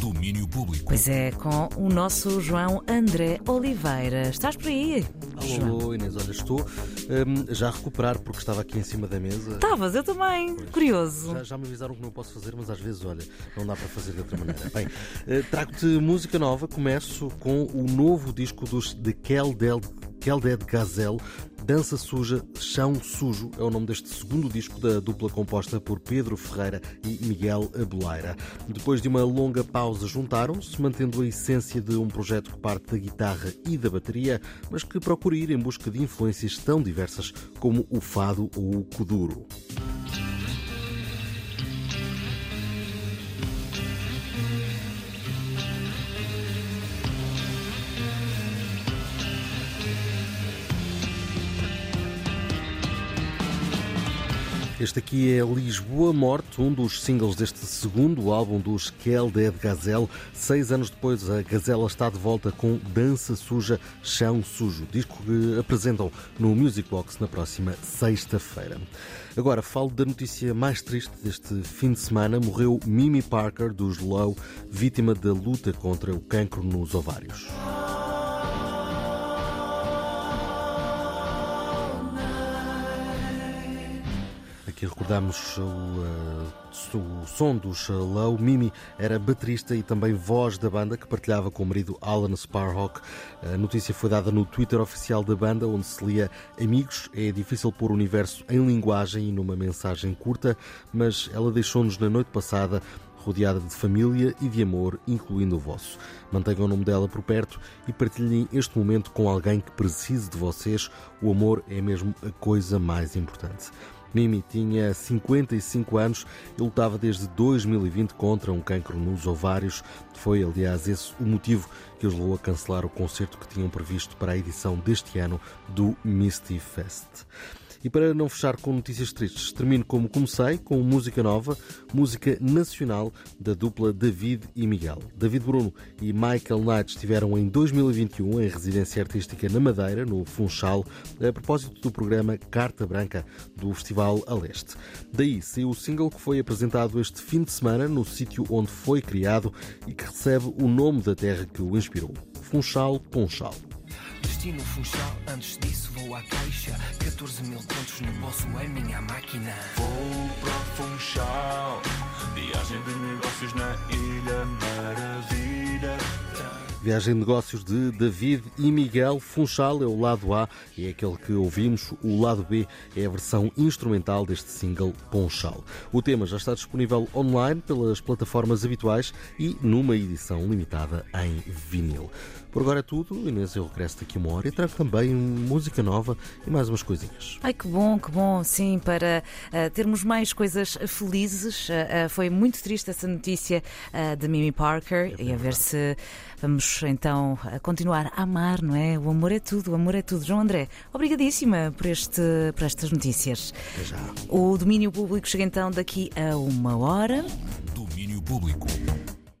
Domínio Público. Pois é, com o nosso João André Oliveira. Estás por aí? João? Alô, Inês, olha, estou hum, já a recuperar porque estava aqui em cima da mesa. Estavas, eu também. Curioso. Já, já me avisaram que não posso fazer, mas às vezes, olha, não dá para fazer de outra maneira. Bem, eh, trago-te música nova. Começo com o novo disco dos The Keldel. Kelded Gazelle, Dança Suja, Chão Sujo é o nome deste segundo disco da dupla composta por Pedro Ferreira e Miguel Abeleira. Depois de uma longa pausa, juntaram-se, mantendo a essência de um projeto que parte da guitarra e da bateria, mas que procura ir em busca de influências tão diversas como o fado ou o kuduro. Este aqui é Lisboa Morte, um dos singles deste segundo álbum dos Kel Dead Gazelle. Seis anos depois, a Gazela está de volta com Dança Suja, Chão Sujo, disco que apresentam no Music Box na próxima sexta-feira. Agora falo da notícia mais triste deste fim de semana. Morreu Mimi Parker, dos Low, vítima da luta contra o cancro nos ovários. Aqui recordamos o, uh, o som dos Low. Mimi era baterista e também voz da banda que partilhava com o marido Alan Sparhawk. A notícia foi dada no Twitter oficial da banda, onde se lia Amigos, é difícil pôr o universo em linguagem e numa mensagem curta, mas ela deixou-nos na noite passada rodeada de família e de amor, incluindo o vosso. Mantenham o nome dela por perto e partilhem este momento com alguém que precise de vocês. O amor é mesmo a coisa mais importante. Mimi tinha 55 anos e lutava desde 2020 contra um cancro nos ovários. Foi, aliás, esse o motivo que os levou a cancelar o concerto que tinham previsto para a edição deste ano do Misty Fest. E para não fechar com notícias tristes, termino como comecei, com música nova, música nacional da dupla David e Miguel. David Bruno e Michael Knight estiveram em 2021 em residência artística na Madeira, no Funchal, a propósito do programa Carta Branca do Festival a Leste. Daí saiu o single que foi apresentado este fim de semana no sítio onde foi criado e que recebe o nome da terra que o inspirou, Funchal Ponchal. Destino Funchal, antes disso vou à caixa. 14 mil contos no bolso é minha máquina. Vou para Funchal. Viagem de negócios na Viagem de negócios de David e Miguel Funchal é o lado A e é aquele que ouvimos. O lado B é a versão instrumental deste single Ponchal. O tema já está disponível online pelas plataformas habituais e numa edição limitada em vinil. Por agora é tudo. Inês, eu regresso daqui uma hora e trago também música nova e mais umas coisinhas. Ai, que bom, que bom, sim, para uh, termos mais coisas felizes. Uh, uh, foi muito triste essa notícia de Mimi Parker é e a ver se vamos então continuar a amar, não é? O amor é tudo, o amor é tudo. João André, obrigadíssima por, este, por estas notícias. Até já. O domínio público chega então daqui a uma hora. Domínio Público.